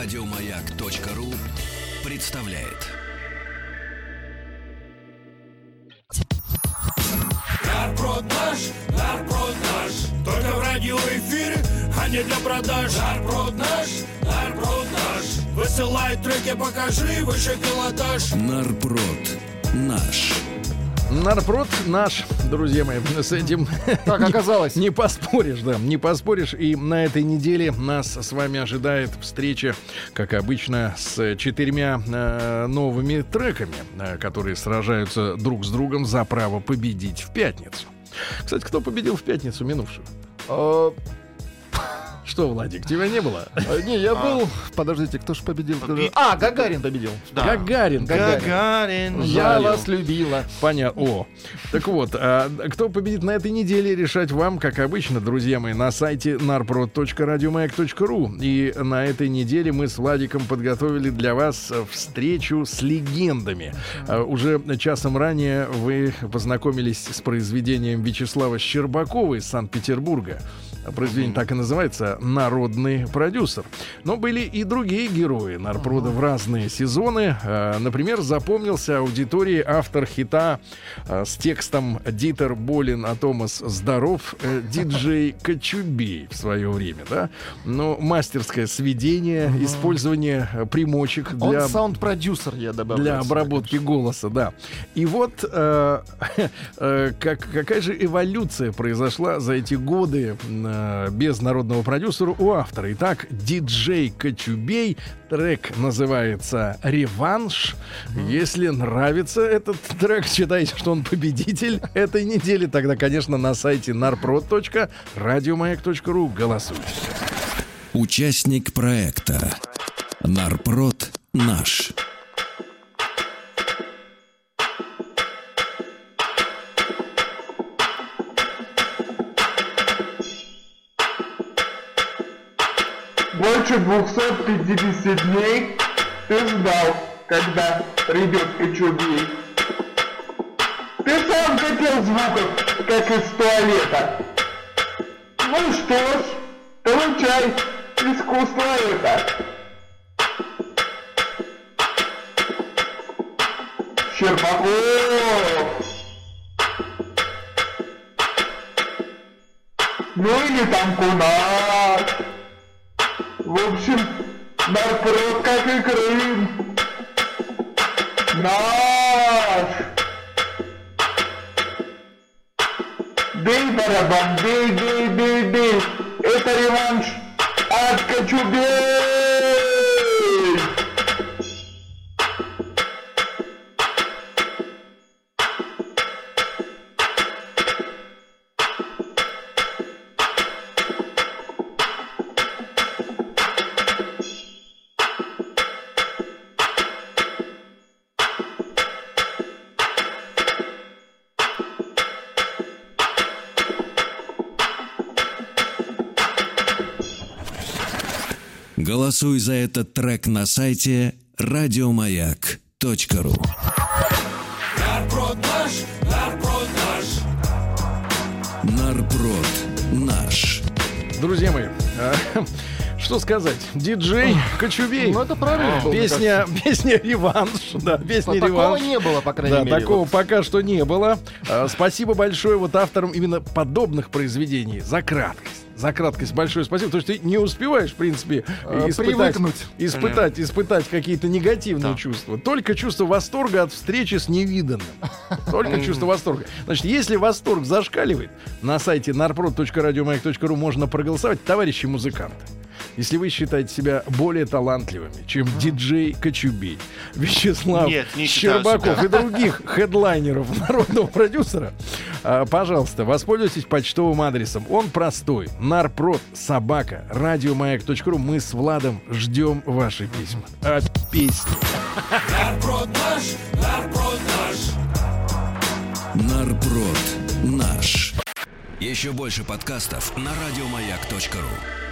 Радиомаяк.ру представляет. Нарброд наш, нарброд наш Только в радиоэфире, а не для продаж. Нарброд наш, нарброд наш Высылай треки, покажи выше пилотаж. Нарпрод наш. Нарпрод наш, друзья мои, с этим Так оказалось. не поспоришь, да, не поспоришь. И на этой неделе нас с вами ожидает встреча, как обычно, с четырьмя э, новыми треками, э, которые сражаются друг с другом за право победить в пятницу. Кстати, кто победил в пятницу минувшую? Что, Владик, тебя не было? э, Не, я был... Подождите, кто ж победил? А, Гагарин победил. Гагарин. Гагарин. Я вас любила. Понятно. О. Так вот, а, кто победит на этой неделе, решать вам, как обычно, друзья мои, на сайте narprod.radiomayak.ru. И на этой неделе мы с Владиком подготовили для вас э, встречу с легендами. А, Уже часом ранее вы познакомились с произведением Вячеслава Щербакова из Санкт-Петербурга. Произведение так и называется «Народный продюсер». Но были и другие герои Нарпрода в разные сезоны. Э, Например, запомнился аудитории автор хита э, с текстом «Дитер болен, а Томас здоров» э, диджей Кочубей в свое время. Да? Но мастерское сведение, использование примочек Он для саунд-продюсер, я добавлю. для обработки голоса, да. И вот э, э, как, какая же эволюция произошла за эти годы э, без народного продюсера у автора. Итак, диджей Кочубей, трек называется «Реванш». Если нравится этот трек, считайте, что он победитель этой недели, тогда, конечно, на сайте narprod.radiomayak.ru голосуйте. Участник проекта. Нарпрод наш. Больше 250 дней ты ждал, когда придет Кочубей. Ты сам хотел звуков, как из туалета. Ну что ж, получай, искусство это. Щербаков! Ну или там кунак. В общем, нарпрод как и Крым. Наш. Бей, барабан, бей, бей, бей, бей. Это реванш от Кочубей. Голосуй за этот трек на сайте радиомаяк.ру. Нарброд наш, нарброд наш Нарпрод наш. Друзья мои, э, что сказать? Диджей Кочубей. Ну, это правильно было, Песня, песня «Реванш». Да, песня Такого «Реванш». не было, по крайней Да, мере. такого вот. пока что не было. А, Спасибо большое вот авторам именно подобных произведений за краткость. За краткость большое спасибо, потому что ты не успеваешь, в принципе, Э, испытать, привыкнуть. испытать, испытать какие-то негативные Да. чувства. Только чувство восторга от встречи с невиданным. Только чувство восторга. Значит, если восторг зашкаливает, на сайте narprod.radiomayak.ru можно проголосовать, товарищи музыканты. Если вы считаете себя более талантливыми, чем диджей Кочубей, Вячеслав Нет, не Щербаков и других хедлайнеров народного продюсера, а, пожалуйста, воспользуйтесь почтовым адресом. Он простой. Нарпрод, собака, радиомаяк.ру. Мы с Владом ждем ваши письма. А песни. Нарброд наш, нарброд наш Нарпрод наш. Еще больше подкастов на радиомаяк.ру.